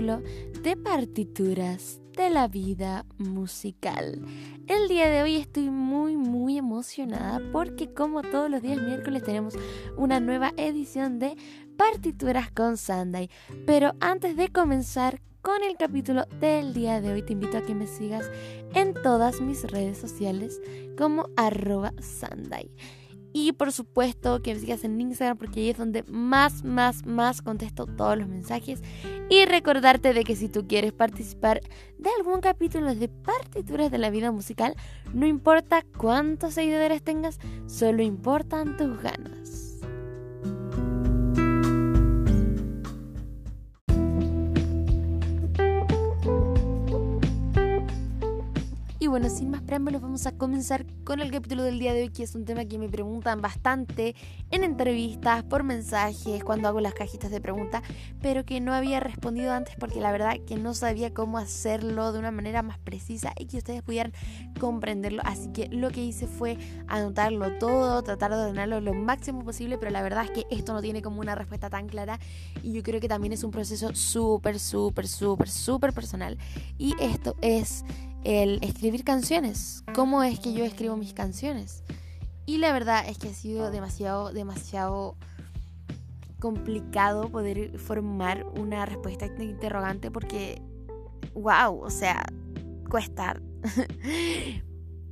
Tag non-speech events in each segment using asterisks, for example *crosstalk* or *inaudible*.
de partituras de la vida musical. El día de hoy estoy muy muy emocionada porque como todos los días miércoles tenemos una nueva edición de partituras con Sunday. Pero antes de comenzar con el capítulo del día de hoy te invito a que me sigas en todas mis redes sociales como arroba Sunday. Y por supuesto que me sigas en Instagram porque ahí es donde más, más, más contesto todos los mensajes. Y recordarte de que si tú quieres participar de algún capítulo de partituras de la vida musical, no importa cuántos seguidores tengas, solo importan tus ganas. Bueno, sin más preámbulos, vamos a comenzar con el capítulo del día de hoy, que es un tema que me preguntan bastante en entrevistas, por mensajes, cuando hago las cajitas de preguntas, pero que no había respondido antes porque la verdad que no sabía cómo hacerlo de una manera más precisa y que ustedes pudieran comprenderlo. Así que lo que hice fue anotarlo todo, tratar de ordenarlo lo máximo posible, pero la verdad es que esto no tiene como una respuesta tan clara y yo creo que también es un proceso súper, súper, súper, súper personal. Y esto es el escribir canciones. ¿Cómo es que yo escribo mis canciones? Y la verdad es que ha sido demasiado, demasiado complicado poder formar una respuesta interrogante porque, wow, o sea, cuesta. *laughs*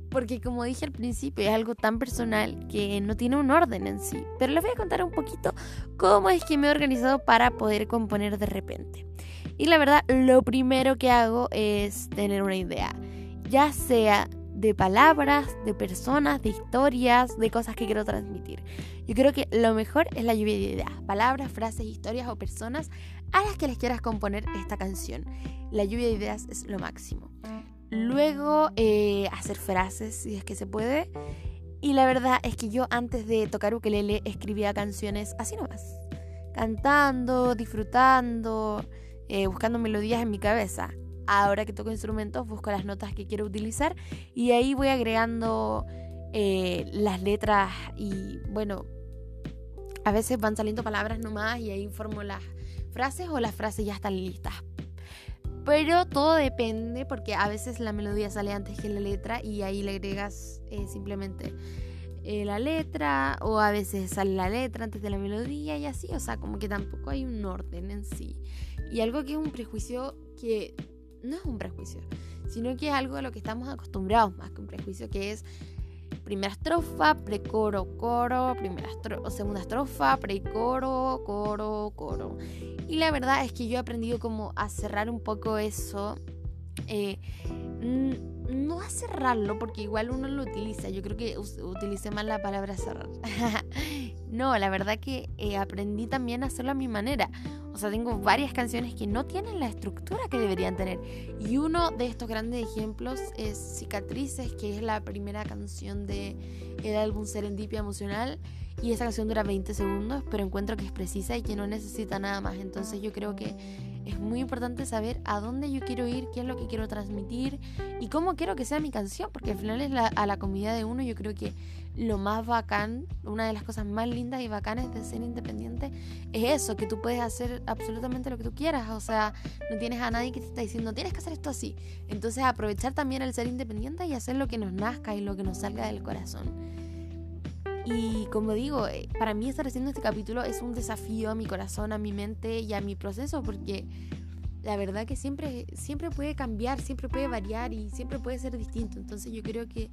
porque como dije al principio, es algo tan personal que no tiene un orden en sí. Pero les voy a contar un poquito cómo es que me he organizado para poder componer de repente. Y la verdad, lo primero que hago es tener una idea, ya sea de palabras, de personas, de historias, de cosas que quiero transmitir. Yo creo que lo mejor es la lluvia de ideas, palabras, frases, historias o personas a las que les quieras componer esta canción. La lluvia de ideas es lo máximo. Luego eh, hacer frases si es que se puede. Y la verdad es que yo antes de tocar ukelele escribía canciones así nomás. Cantando, disfrutando, eh, buscando melodías en mi cabeza. Ahora que toco instrumentos, busco las notas que quiero utilizar y ahí voy agregando eh, las letras y bueno, a veces van saliendo palabras nomás y ahí formo las frases o las frases ya están listas. Pero todo depende porque a veces la melodía sale antes que la letra y ahí le agregas eh, simplemente la letra o a veces sale la letra antes de la melodía y así, o sea, como que tampoco hay un orden en sí. Y algo que es un prejuicio que no es un prejuicio, sino que es algo a lo que estamos acostumbrados más que un prejuicio, que es primera estrofa, precoro, coro, primera o segunda estrofa, precoro, coro, coro. Y la verdad es que yo he aprendido como a cerrar un poco eso. Eh, no a cerrarlo, porque igual uno lo utiliza. Yo creo que utilicé mal la palabra cerrar. *laughs* no, la verdad que eh, aprendí también a hacerlo a mi manera. O sea, tengo varias canciones que no tienen la estructura que deberían tener. Y uno de estos grandes ejemplos es Cicatrices, que es la primera canción del el álbum Serendipia Emocional. Y esa canción dura 20 segundos, pero encuentro que es precisa y que no necesita nada más. Entonces yo creo que es muy importante saber a dónde yo quiero ir, qué es lo que quiero transmitir y cómo quiero que sea mi canción, porque al final es a la comunidad de uno. Yo creo que lo más bacán, una de las cosas más lindas y bacanas de ser independiente es eso, que tú puedes hacer absolutamente lo que tú quieras. O sea, no tienes a nadie que te está diciendo, tienes que hacer esto así. Entonces aprovechar también el ser independiente y hacer lo que nos nazca y lo que nos salga del corazón. Y como digo, eh, para mí estar haciendo este capítulo es un desafío a mi corazón, a mi mente y a mi proceso, porque la verdad que siempre, siempre puede cambiar, siempre puede variar y siempre puede ser distinto. Entonces yo creo que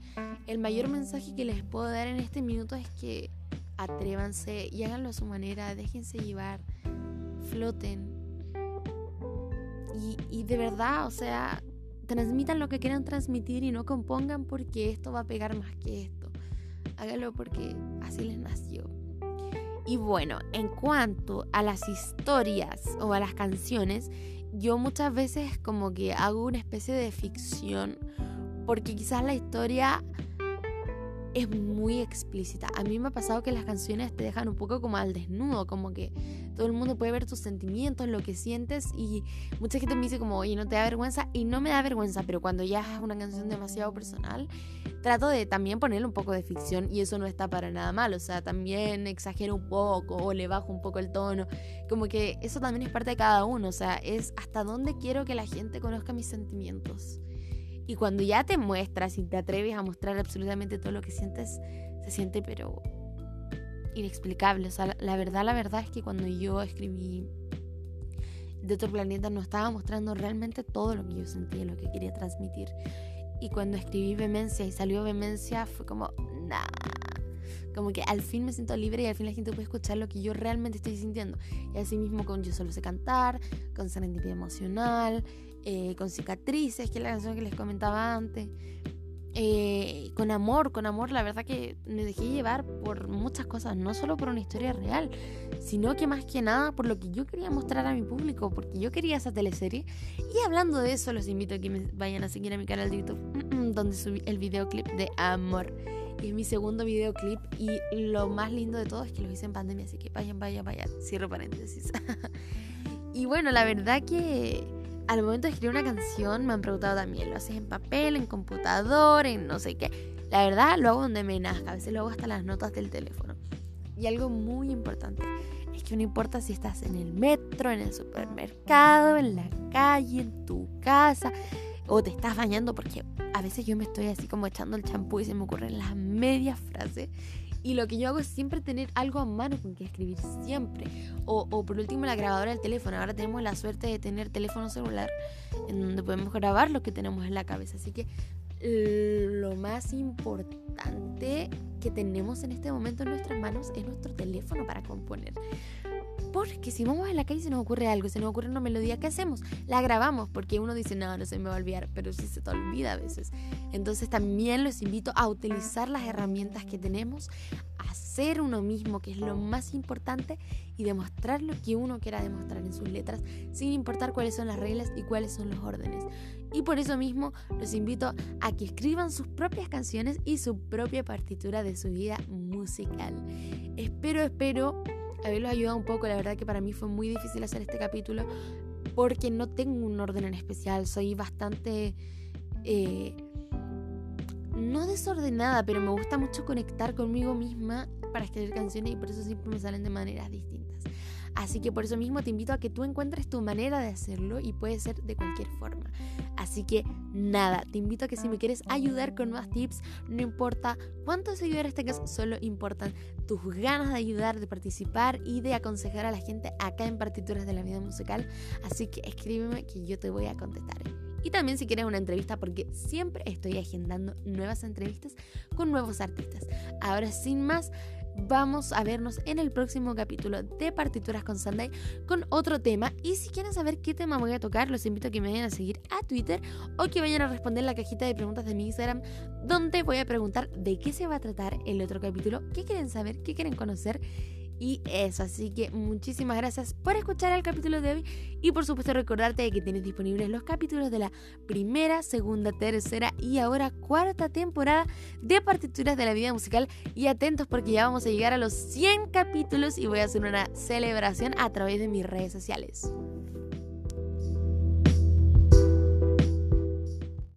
el mayor mensaje que les puedo dar en este minuto es que atrévanse y háganlo a su manera, déjense llevar, floten. Y, y de verdad, o sea, transmitan lo que quieran transmitir y no compongan porque esto va a pegar más que esto hágalo porque así les nació. Y bueno, en cuanto a las historias o a las canciones, yo muchas veces como que hago una especie de ficción porque quizás la historia es muy explícita. A mí me ha pasado que las canciones te dejan un poco como al desnudo, como que todo el mundo puede ver tus sentimientos, lo que sientes y mucha gente me dice como, oye, no te da vergüenza y no me da vergüenza, pero cuando ya es una canción demasiado personal, trato de también ponerle un poco de ficción y eso no está para nada mal, o sea, también exagero un poco o le bajo un poco el tono, como que eso también es parte de cada uno, o sea, es hasta dónde quiero que la gente conozca mis sentimientos. Y cuando ya te muestras y te atreves a mostrar absolutamente todo lo que sientes, se siente pero inexplicable. O sea, la, verdad, la verdad es que cuando yo escribí de otro planeta no estaba mostrando realmente todo lo que yo sentía, lo que quería transmitir. Y cuando escribí Vehemencia y salió Vehemencia fue como, nah. Como que al fin me siento libre y al fin la gente puede escuchar lo que yo realmente estoy sintiendo. Y así mismo con Yo Solo Sé Cantar, con Serendipia Emocional, eh, con Cicatrices, que es la canción que les comentaba antes. Eh, con amor, con amor, la verdad que me dejé llevar por muchas cosas, no solo por una historia real, sino que más que nada por lo que yo quería mostrar a mi público, porque yo quería esa teleserie. Y hablando de eso, los invito a que me vayan a seguir a mi canal de YouTube, donde subí el videoclip de Amor. Es mi segundo videoclip y lo más lindo de todo es que lo hice en pandemia, así que vayan, vayan, vayan. Cierro paréntesis. *laughs* y bueno, la verdad que al momento de escribir una canción me han preguntado también, ¿lo haces en papel, en computador, en no sé qué? La verdad lo hago donde me nazca, a veces lo hago hasta las notas del teléfono. Y algo muy importante es que no importa si estás en el metro, en el supermercado, en la calle, en tu casa o te estás bañando, porque a veces yo me estoy así como echando el champú y se me ocurren las medias frases y lo que yo hago es siempre tener algo a mano con que escribir, siempre. O, o, por último la grabadora del teléfono. Ahora tenemos la suerte de tener teléfono celular en donde podemos grabar lo que tenemos en la cabeza. Así que lo más importante que tenemos en este momento en nuestras manos es nuestro teléfono para componer. Porque si vamos a la calle se nos ocurre algo, se nos ocurre una melodía, ¿qué hacemos? La grabamos porque uno dice, no, no se me va a olvidar, pero sí se te olvida a veces. Entonces también los invito a utilizar las herramientas que tenemos, a ser uno mismo, que es lo más importante, y demostrar lo que uno quiera demostrar en sus letras, sin importar cuáles son las reglas y cuáles son los órdenes. Y por eso mismo los invito a que escriban sus propias canciones y su propia partitura de su vida musical. Espero, espero haberlos ayudado un poco. La verdad que para mí fue muy difícil hacer este capítulo porque no tengo un orden en especial. Soy bastante... Eh, no desordenada, pero me gusta mucho conectar conmigo misma para escribir canciones y por eso siempre me salen de maneras distintas. Así que por eso mismo te invito a que tú encuentres tu manera de hacerlo y puede ser de cualquier forma. Así que nada, te invito a que si me quieres ayudar con más tips, no importa cuántos seguidores tengas, solo importan tus ganas de ayudar, de participar y de aconsejar a la gente acá en Partituras de la Vida Musical. Así que escríbeme que yo te voy a contestar. Y también si quieres una entrevista, porque siempre estoy agendando nuevas entrevistas con nuevos artistas. Ahora sin más, vamos a vernos en el próximo capítulo de Partituras con Sunday con otro tema. Y si quieren saber qué tema voy a tocar, los invito a que me vayan a seguir a Twitter o que vayan a responder la cajita de preguntas de mi Instagram, donde voy a preguntar de qué se va a tratar el otro capítulo, qué quieren saber, qué quieren conocer y eso, así que muchísimas gracias por escuchar el capítulo de hoy y por supuesto recordarte que tienes disponibles los capítulos de la primera, segunda, tercera y ahora cuarta temporada de partituras de la vida musical y atentos porque ya vamos a llegar a los 100 capítulos y voy a hacer una celebración a través de mis redes sociales.